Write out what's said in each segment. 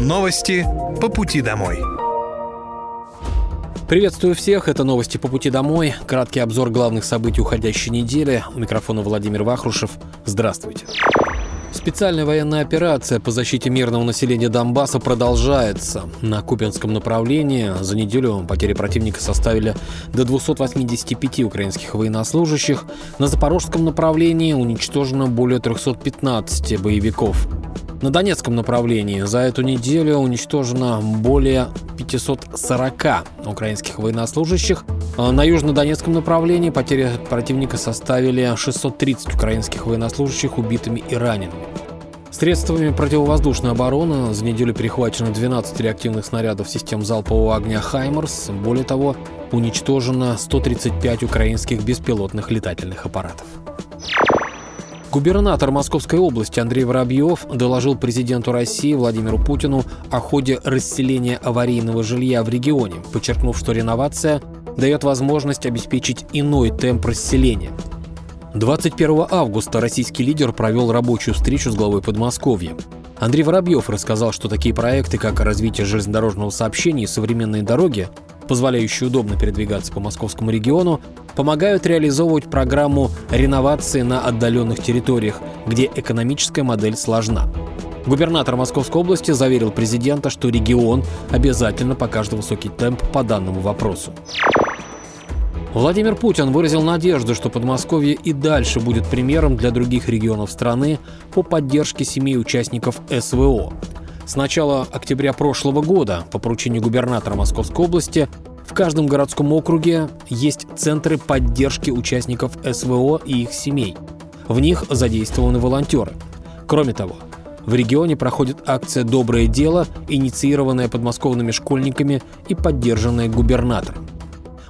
Новости по пути домой. Приветствую всех, это новости по пути домой. Краткий обзор главных событий уходящей недели. У микрофона Владимир Вахрушев. Здравствуйте. Специальная военная операция по защите мирного населения Донбасса продолжается. На Купинском направлении за неделю потери противника составили до 285 украинских военнослужащих. На Запорожском направлении уничтожено более 315 боевиков. На Донецком направлении за эту неделю уничтожено более 540 украинских военнослужащих. А на южнодонецком направлении потери противника составили 630 украинских военнослужащих убитыми и ранеными. Средствами противовоздушной обороны за неделю перехвачено 12 реактивных снарядов систем залпового огня «Хаймерс». Более того, уничтожено 135 украинских беспилотных летательных аппаратов. Губернатор Московской области Андрей Воробьев доложил президенту России Владимиру Путину о ходе расселения аварийного жилья в регионе, подчеркнув, что реновация дает возможность обеспечить иной темп расселения. 21 августа российский лидер провел рабочую встречу с главой Подмосковья. Андрей Воробьев рассказал, что такие проекты, как развитие железнодорожного сообщения и современные дороги, позволяющие удобно передвигаться по московскому региону, помогают реализовывать программу реновации на отдаленных территориях, где экономическая модель сложна. Губернатор Московской области заверил президента, что регион обязательно покажет высокий темп по данному вопросу. Владимир Путин выразил надежду, что Подмосковье и дальше будет примером для других регионов страны по поддержке семей участников СВО. С начала октября прошлого года по поручению губернатора Московской области в каждом городском округе есть центры поддержки участников СВО и их семей. В них задействованы волонтеры. Кроме того, в регионе проходит акция «Доброе дело», инициированная подмосковными школьниками и поддержанная губернатором.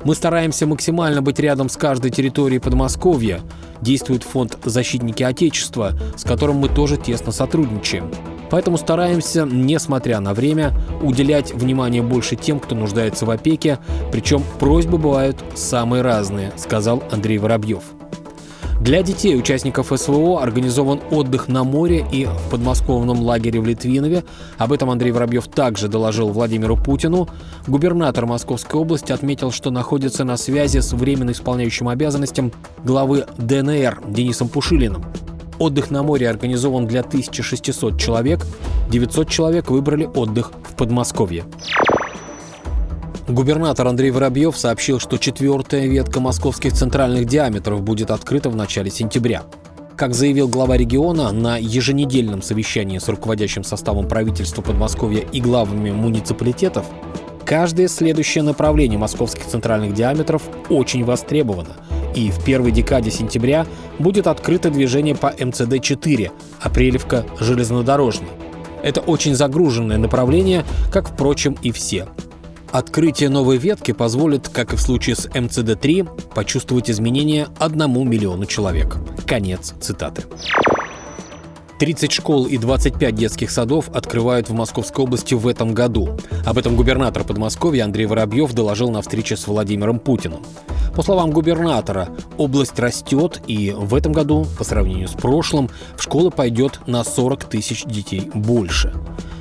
Мы стараемся максимально быть рядом с каждой территорией Подмосковья. Действует фонд «Защитники Отечества», с которым мы тоже тесно сотрудничаем. Поэтому стараемся, несмотря на время, уделять внимание больше тем, кто нуждается в опеке, причем просьбы бывают самые разные, сказал Андрей Воробьев. Для детей участников СВО организован отдых на море и в подмосковном лагере в Литвинове. Об этом Андрей Воробьев также доложил Владимиру Путину. Губернатор Московской области отметил, что находится на связи с временно исполняющим обязанностям главы ДНР Денисом Пушилиным. Отдых на море организован для 1600 человек. 900 человек выбрали отдых в Подмосковье. Губернатор Андрей Воробьев сообщил, что четвертая ветка московских центральных диаметров будет открыта в начале сентября. Как заявил глава региона, на еженедельном совещании с руководящим составом правительства Подмосковья и главами муниципалитетов, каждое следующее направление московских центральных диаметров очень востребовано, и в первой декаде сентября будет открыто движение по МЦД-4, Апрелевка железнодорожный. Это очень загруженное направление, как, впрочем, и все – Открытие новой ветки позволит, как и в случае с МЦД-3, почувствовать изменения одному миллиону человек. Конец цитаты. 30 школ и 25 детских садов открывают в Московской области в этом году. Об этом губернатор Подмосковья Андрей Воробьев доложил на встрече с Владимиром Путиным. По словам губернатора, область растет, и в этом году, по сравнению с прошлым, в школы пойдет на 40 тысяч детей больше.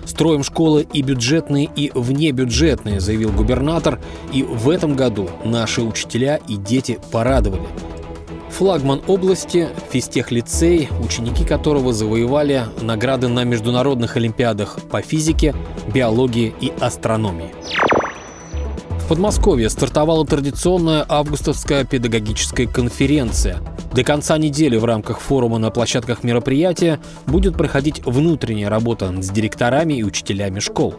Строим школы и бюджетные, и внебюджетные, заявил губернатор. И в этом году наши учителя и дети порадовали. Флагман области – физтех-лицей, ученики которого завоевали награды на международных олимпиадах по физике, биологии и астрономии. В Подмосковье стартовала традиционная августовская педагогическая конференция. До конца недели в рамках форума на площадках мероприятия будет проходить внутренняя работа с директорами и учителями школ.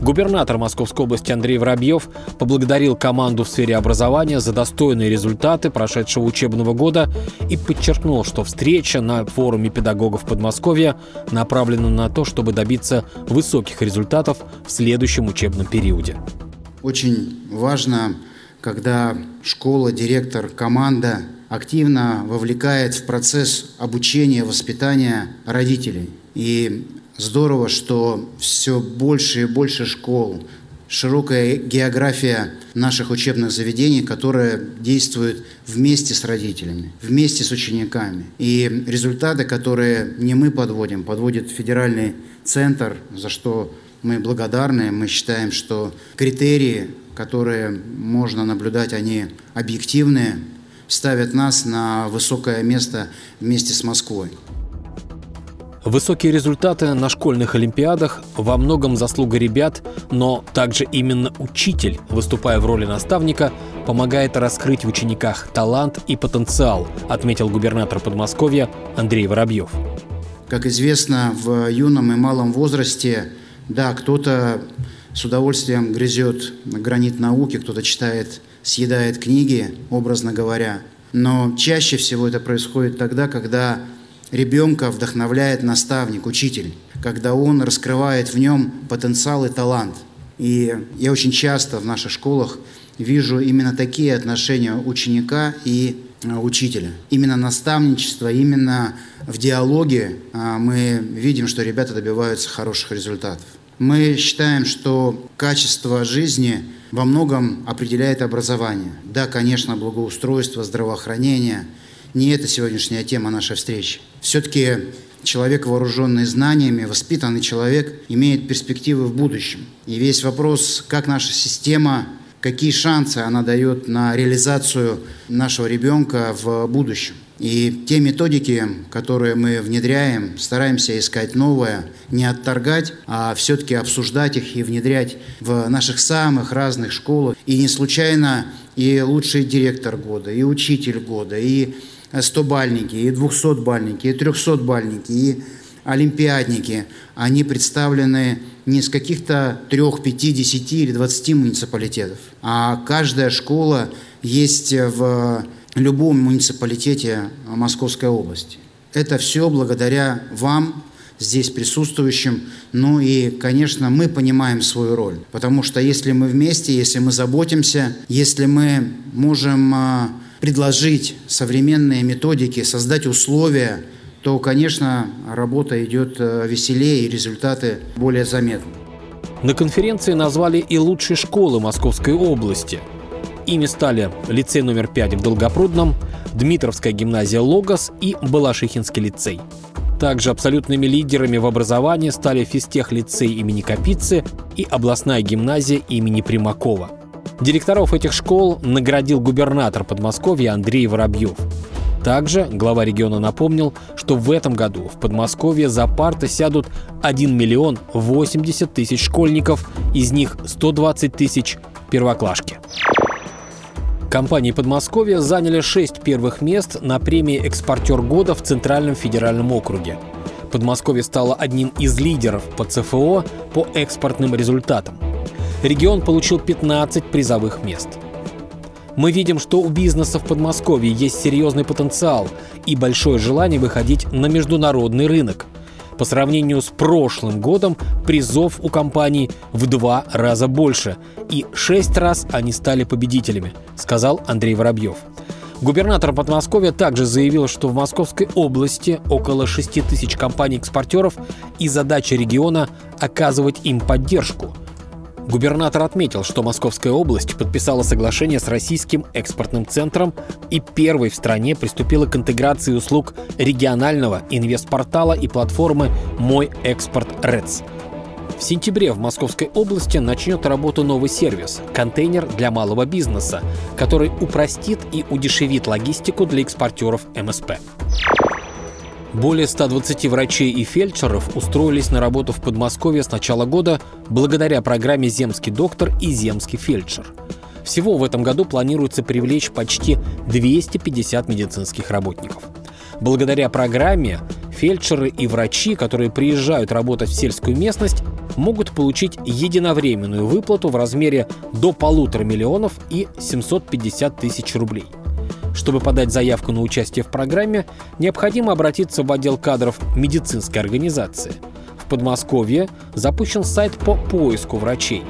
Губернатор Московской области Андрей Воробьев поблагодарил команду в сфере образования за достойные результаты прошедшего учебного года и подчеркнул, что встреча на форуме педагогов Подмосковья направлена на то, чтобы добиться высоких результатов в следующем учебном периоде. Очень важно, когда школа, директор, команда активно вовлекает в процесс обучения, воспитания родителей. И здорово, что все больше и больше школ, широкая география наших учебных заведений, которые действуют вместе с родителями, вместе с учениками. И результаты, которые не мы подводим, подводит федеральный центр, за что мы благодарны, мы считаем, что критерии, которые можно наблюдать, они объективные, ставят нас на высокое место вместе с Москвой. Высокие результаты на школьных олимпиадах во многом заслуга ребят, но также именно учитель, выступая в роли наставника, помогает раскрыть в учениках талант и потенциал, отметил губернатор Подмосковья Андрей Воробьев. Как известно, в юном и малом возрасте, да, кто-то с удовольствием грызет гранит науки, кто-то читает, съедает книги, образно говоря. Но чаще всего это происходит тогда, когда Ребенка вдохновляет наставник, учитель, когда он раскрывает в нем потенциал и талант. И я очень часто в наших школах вижу именно такие отношения ученика и э, учителя. Именно наставничество, именно в диалоге э, мы видим, что ребята добиваются хороших результатов. Мы считаем, что качество жизни во многом определяет образование. Да, конечно, благоустройство, здравоохранение – не это сегодняшняя тема нашей встречи. Все-таки человек, вооруженный знаниями, воспитанный человек, имеет перспективы в будущем. И весь вопрос, как наша система, какие шансы она дает на реализацию нашего ребенка в будущем. И те методики, которые мы внедряем, стараемся искать новое, не отторгать, а все-таки обсуждать их и внедрять в наших самых разных школах. И не случайно и лучший директор года, и учитель года, и 100-бальники, и 200-бальники, и 300-бальники, и олимпиадники, они представлены не из каких-то трех, пяти, десяти или двадцати муниципалитетов, а каждая школа есть в любом муниципалитете Московской области. Это все благодаря вам, здесь присутствующим. Ну и, конечно, мы понимаем свою роль. Потому что если мы вместе, если мы заботимся, если мы можем а, предложить современные методики, создать условия, то, конечно, работа идет э, веселее и результаты более заметны. На конференции назвали и лучшие школы Московской области. Ими стали лицей номер 5 в Долгопрудном, Дмитровская гимназия «Логос» и Балашихинский лицей. Также абсолютными лидерами в образовании стали физтех лицей имени Капицы и областная гимназия имени Примакова – Директоров этих школ наградил губернатор Подмосковья Андрей Воробьев. Также глава региона напомнил, что в этом году в Подмосковье за парты сядут 1 миллион 80 тысяч школьников, из них 120 тысяч – первоклашки. Компании Подмосковья заняли 6 первых мест на премии «Экспортер года» в Центральном федеральном округе. Подмосковье стало одним из лидеров по ЦФО по экспортным результатам регион получил 15 призовых мест. Мы видим, что у бизнеса в Подмосковье есть серьезный потенциал и большое желание выходить на международный рынок. По сравнению с прошлым годом призов у компаний в два раза больше, и шесть раз они стали победителями, сказал Андрей Воробьев. Губернатор Подмосковья также заявил, что в Московской области около 6 тысяч компаний-экспортеров и задача региона оказывать им поддержку – Губернатор отметил, что Московская область подписала соглашение с Российским экспортным центром и первой в стране приступила к интеграции услуг регионального инвестпортала и платформы «Мой экспорт РЭЦ». В сентябре в Московской области начнет работу новый сервис – контейнер для малого бизнеса, который упростит и удешевит логистику для экспортеров МСП. Более 120 врачей и фельдшеров устроились на работу в Подмосковье с начала года благодаря программе «Земский доктор» и «Земский фельдшер». Всего в этом году планируется привлечь почти 250 медицинских работников. Благодаря программе фельдшеры и врачи, которые приезжают работать в сельскую местность, могут получить единовременную выплату в размере до полутора миллионов и 750 тысяч рублей – чтобы подать заявку на участие в программе, необходимо обратиться в отдел кадров медицинской организации. В Подмосковье запущен сайт по поиску врачей.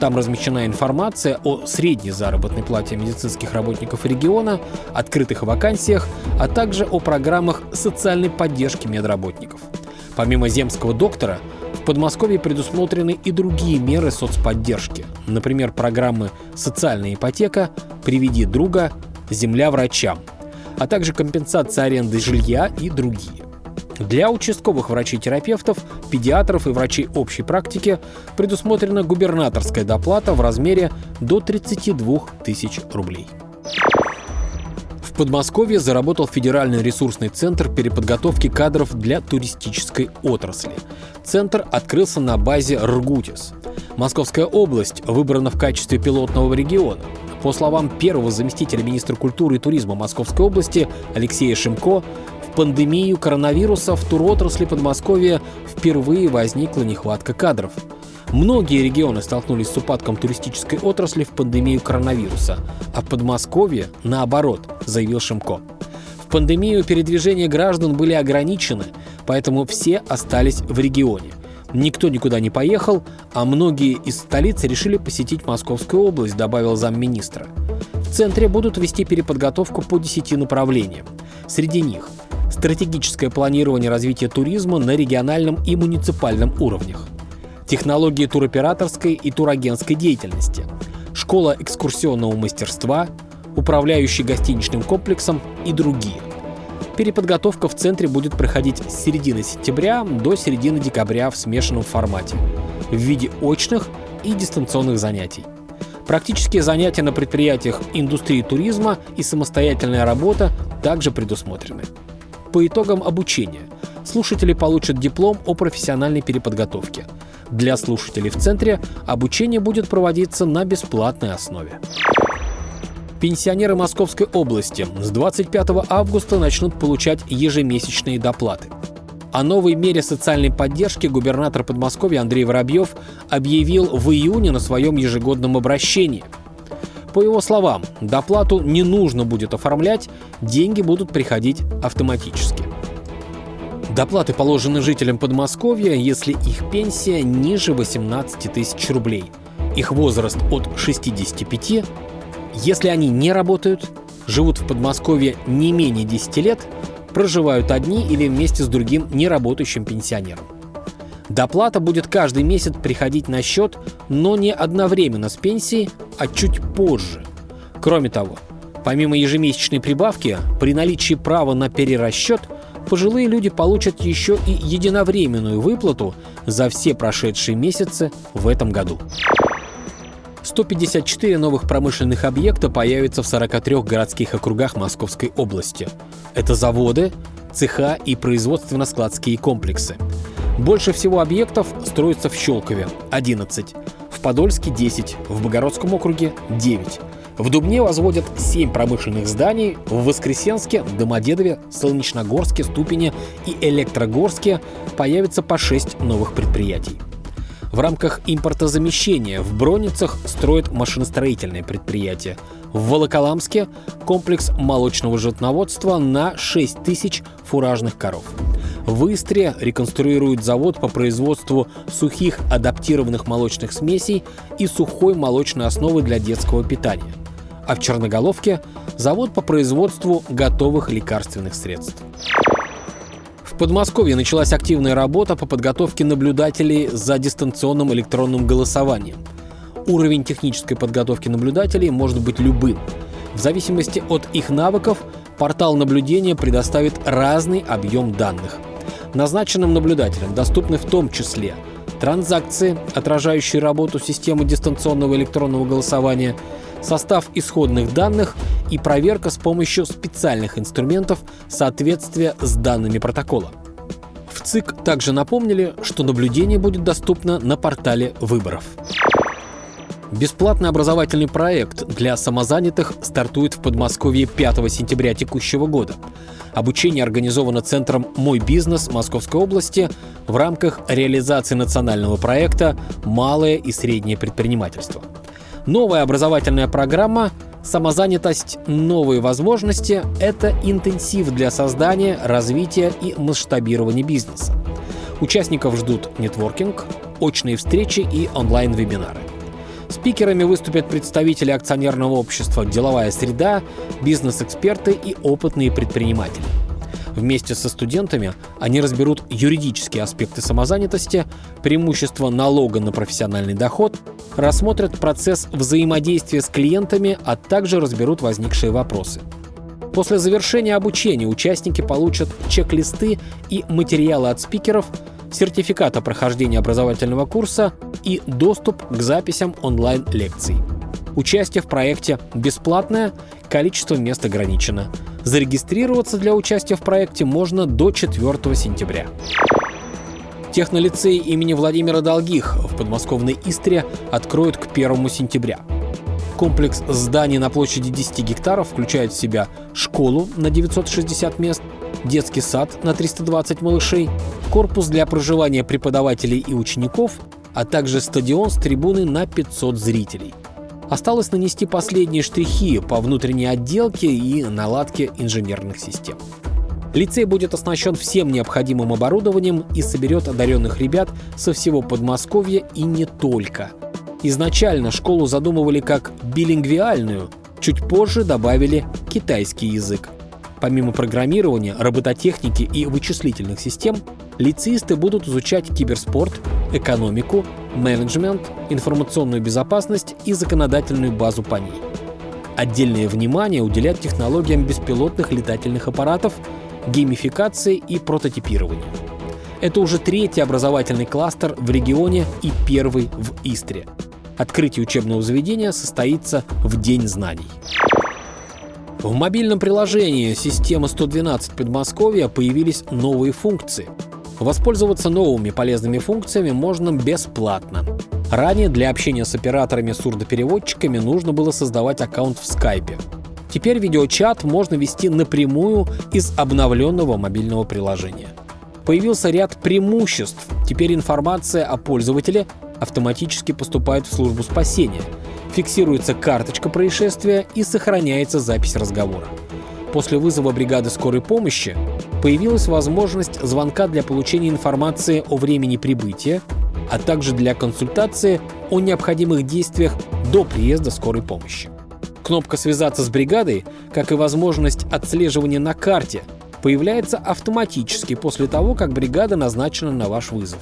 Там размещена информация о средней заработной плате медицинских работников региона, открытых вакансиях, а также о программах социальной поддержки медработников. Помимо земского доктора, в Подмосковье предусмотрены и другие меры соцподдержки, например, программы «Социальная ипотека», «Приведи друга», земля врачам, а также компенсация аренды жилья и другие. Для участковых врачей-терапевтов, педиатров и врачей общей практики предусмотрена губернаторская доплата в размере до 32 тысяч рублей. В Подмосковье заработал Федеральный ресурсный центр переподготовки кадров для туристической отрасли. Центр открылся на базе «Ргутис». Московская область выбрана в качестве пилотного региона. По словам первого заместителя министра культуры и туризма Московской области Алексея Шимко, в пандемию коронавируса в туротрасли Подмосковья впервые возникла нехватка кадров. Многие регионы столкнулись с упадком туристической отрасли в пандемию коронавируса, а в Подмосковье наоборот, заявил Шимко. В пандемию передвижения граждан были ограничены, поэтому все остались в регионе. Никто никуда не поехал, а многие из столицы решили посетить Московскую область, добавил замминистра. В центре будут вести переподготовку по 10 направлениям. Среди них стратегическое планирование развития туризма на региональном и муниципальном уровнях, технологии туроператорской и турагентской деятельности, школа экскурсионного мастерства, управляющий гостиничным комплексом и другие. Переподготовка в центре будет проходить с середины сентября до середины декабря в смешанном формате в виде очных и дистанционных занятий. Практические занятия на предприятиях индустрии туризма и самостоятельная работа также предусмотрены. По итогам обучения слушатели получат диплом о профессиональной переподготовке. Для слушателей в центре обучение будет проводиться на бесплатной основе. Пенсионеры Московской области с 25 августа начнут получать ежемесячные доплаты. О новой мере социальной поддержки губернатор Подмосковья Андрей Воробьев объявил в июне на своем ежегодном обращении – по его словам, доплату не нужно будет оформлять, деньги будут приходить автоматически. Доплаты положены жителям Подмосковья, если их пенсия ниже 18 тысяч рублей. Их возраст от 65. Если они не работают, живут в Подмосковье не менее 10 лет, проживают одни или вместе с другим неработающим пенсионером. Доплата будет каждый месяц приходить на счет, но не одновременно с пенсией, а чуть позже. Кроме того, помимо ежемесячной прибавки, при наличии права на перерасчет, пожилые люди получат еще и единовременную выплату за все прошедшие месяцы в этом году. 154 новых промышленных объекта появятся в 43 городских округах Московской области. Это заводы, цеха и производственно-складские комплексы – больше всего объектов строится в Щелкове – 11, в Подольске – 10, в Богородском округе – 9. В Дубне возводят 7 промышленных зданий, в Воскресенске, Домодедове, Солнечногорске, Ступине и Электрогорске появится по 6 новых предприятий. В рамках импортозамещения в Броницах строят машиностроительное предприятие. В Волоколамске комплекс молочного животноводства на 6 тысяч фуражных коров. В Истре реконструируют завод по производству сухих адаптированных молочных смесей и сухой молочной основы для детского питания. А в Черноголовке – завод по производству готовых лекарственных средств. Подмосковье началась активная работа по подготовке наблюдателей за дистанционным электронным голосованием. Уровень технической подготовки наблюдателей может быть любым. В зависимости от их навыков портал наблюдения предоставит разный объем данных – Назначенным наблюдателям доступны в том числе транзакции, отражающие работу системы дистанционного электронного голосования, состав исходных данных и проверка с помощью специальных инструментов соответствия с данными протокола. В ЦИК также напомнили, что наблюдение будет доступно на портале выборов. Бесплатный образовательный проект для самозанятых стартует в Подмосковье 5 сентября текущего года. Обучение организовано Центром «Мой бизнес» Московской области в рамках реализации национального проекта «Малое и среднее предпринимательство». Новая образовательная программа «Самозанятость. Новые возможности» — это интенсив для создания, развития и масштабирования бизнеса. Участников ждут нетворкинг, очные встречи и онлайн-вебинары. Спикерами выступят представители акционерного общества «Деловая среда», бизнес-эксперты и опытные предприниматели. Вместе со студентами они разберут юридические аспекты самозанятости, преимущества налога на профессиональный доход, рассмотрят процесс взаимодействия с клиентами, а также разберут возникшие вопросы. После завершения обучения участники получат чек-листы и материалы от спикеров, сертификат о прохождении образовательного курса и доступ к записям онлайн-лекций. Участие в проекте бесплатное, количество мест ограничено. Зарегистрироваться для участия в проекте можно до 4 сентября. Технолицей имени Владимира Долгих в подмосковной Истре откроют к 1 сентября. Комплекс зданий на площади 10 гектаров включает в себя школу на 960 мест, детский сад на 320 малышей, корпус для проживания преподавателей и учеников, а также стадион с трибуны на 500 зрителей. Осталось нанести последние штрихи по внутренней отделке и наладке инженерных систем. Лицей будет оснащен всем необходимым оборудованием и соберет одаренных ребят со всего Подмосковья и не только. Изначально школу задумывали как билингвиальную, чуть позже добавили китайский язык. Помимо программирования, робототехники и вычислительных систем, лицеисты будут изучать киберспорт, экономику, менеджмент, информационную безопасность и законодательную базу по ней. Отдельное внимание уделять технологиям беспилотных летательных аппаратов, геймификации и прототипированию. Это уже третий образовательный кластер в регионе и первый в Истре. Открытие учебного заведения состоится в День знаний. В мобильном приложении системы 112 Подмосковья появились новые функции. Воспользоваться новыми полезными функциями можно бесплатно. Ранее для общения с операторами-сурдопереводчиками нужно было создавать аккаунт в скайпе. Теперь видеочат можно вести напрямую из обновленного мобильного приложения. Появился ряд преимуществ. Теперь информация о пользователе автоматически поступает в службу спасения – фиксируется карточка происшествия и сохраняется запись разговора. После вызова бригады скорой помощи появилась возможность звонка для получения информации о времени прибытия, а также для консультации о необходимых действиях до приезда скорой помощи. Кнопка «Связаться с бригадой», как и возможность отслеживания на карте, появляется автоматически после того, как бригада назначена на ваш вызов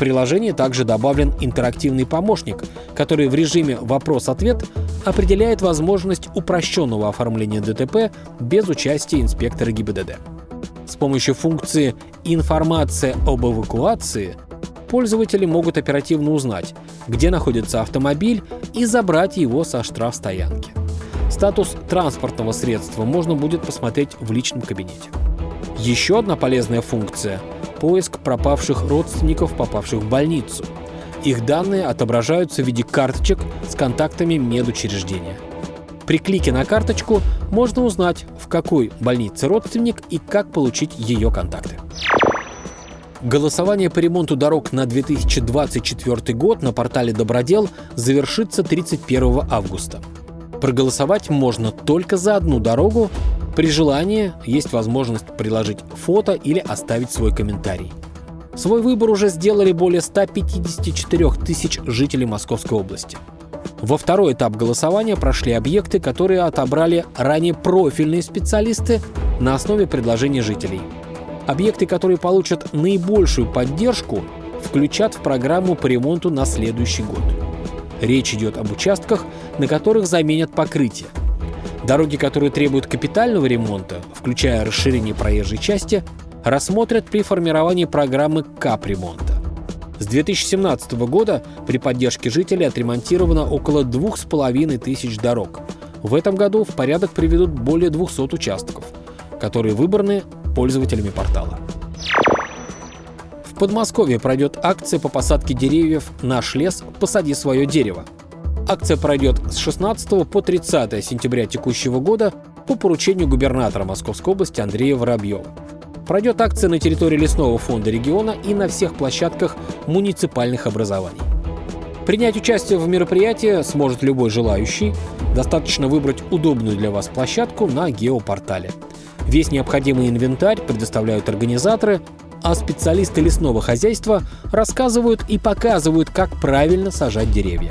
приложении также добавлен интерактивный помощник, который в режиме «вопрос-ответ» определяет возможность упрощенного оформления ДТП без участия инспектора ГИБДД. С помощью функции «Информация об эвакуации» пользователи могут оперативно узнать, где находится автомобиль и забрать его со штрафстоянки. Статус транспортного средства можно будет посмотреть в личном кабинете. Еще одна полезная функция поиск пропавших родственников, попавших в больницу. Их данные отображаются в виде карточек с контактами медучреждения. При клике на карточку можно узнать, в какой больнице родственник и как получить ее контакты. Голосование по ремонту дорог на 2024 год на портале Добродел завершится 31 августа. Проголосовать можно только за одну дорогу при желании есть возможность приложить фото или оставить свой комментарий. Свой выбор уже сделали более 154 тысяч жителей Московской области. Во второй этап голосования прошли объекты, которые отобрали ранее профильные специалисты на основе предложений жителей. Объекты, которые получат наибольшую поддержку, включат в программу по ремонту на следующий год. Речь идет об участках, на которых заменят покрытие – Дороги, которые требуют капитального ремонта, включая расширение проезжей части, рассмотрят при формировании программы капремонта. С 2017 года при поддержке жителей отремонтировано около двух с половиной тысяч дорог. В этом году в порядок приведут более 200 участков, которые выбраны пользователями портала. В Подмосковье пройдет акция по посадке деревьев «Наш лес. Посади свое дерево». Акция пройдет с 16 по 30 сентября текущего года по поручению губернатора Московской области Андрея Воробьева. Пройдет акция на территории лесного фонда региона и на всех площадках муниципальных образований. Принять участие в мероприятии сможет любой желающий. Достаточно выбрать удобную для вас площадку на геопортале. Весь необходимый инвентарь предоставляют организаторы, а специалисты лесного хозяйства рассказывают и показывают, как правильно сажать деревья.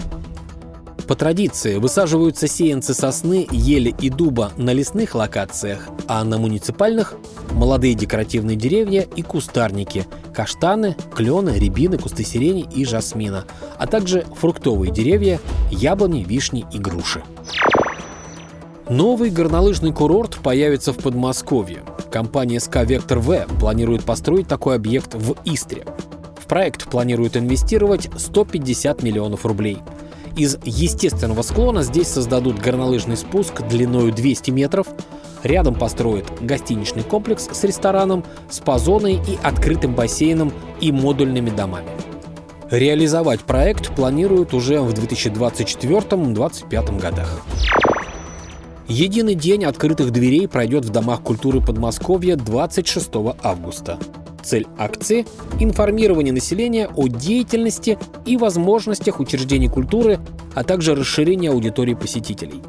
По традиции высаживаются сеянцы сосны, ели и дуба на лесных локациях, а на муниципальных – молодые декоративные деревья и кустарники – каштаны, клены, рябины, кусты сирени и жасмина, а также фруктовые деревья – яблони, вишни и груши. Новый горнолыжный курорт появится в Подмосковье. Компания СК «Вектор В» планирует построить такой объект в Истре. В проект планируют инвестировать 150 миллионов рублей. Из естественного склона здесь создадут горнолыжный спуск длиной 200 метров, рядом построят гостиничный комплекс с рестораном, спа-зоной и открытым бассейном и модульными домами. Реализовать проект планируют уже в 2024-2025 годах. Единый день открытых дверей пройдет в Домах культуры Подмосковья 26 августа. Цель акции – информирование населения о деятельности и возможностях учреждений культуры, а также расширение аудитории посетителей.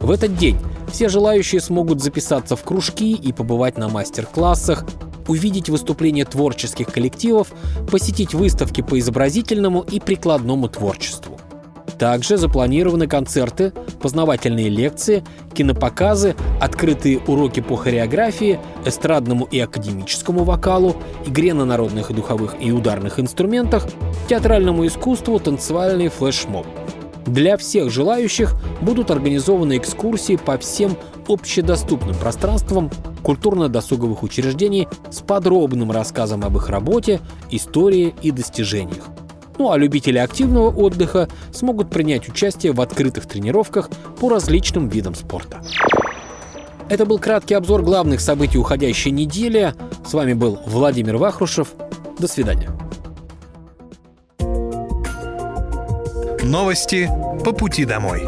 В этот день все желающие смогут записаться в кружки и побывать на мастер-классах, увидеть выступления творческих коллективов, посетить выставки по изобразительному и прикладному творчеству. Также запланированы концерты, познавательные лекции, кинопоказы, открытые уроки по хореографии, эстрадному и академическому вокалу, игре на народных и духовых и ударных инструментах, театральному искусству, танцевальный флешмоб. Для всех желающих будут организованы экскурсии по всем общедоступным пространствам культурно-досуговых учреждений с подробным рассказом об их работе, истории и достижениях. Ну а любители активного отдыха смогут принять участие в открытых тренировках по различным видам спорта. Это был краткий обзор главных событий уходящей недели. С вами был Владимир Вахрушев. До свидания. Новости по пути домой.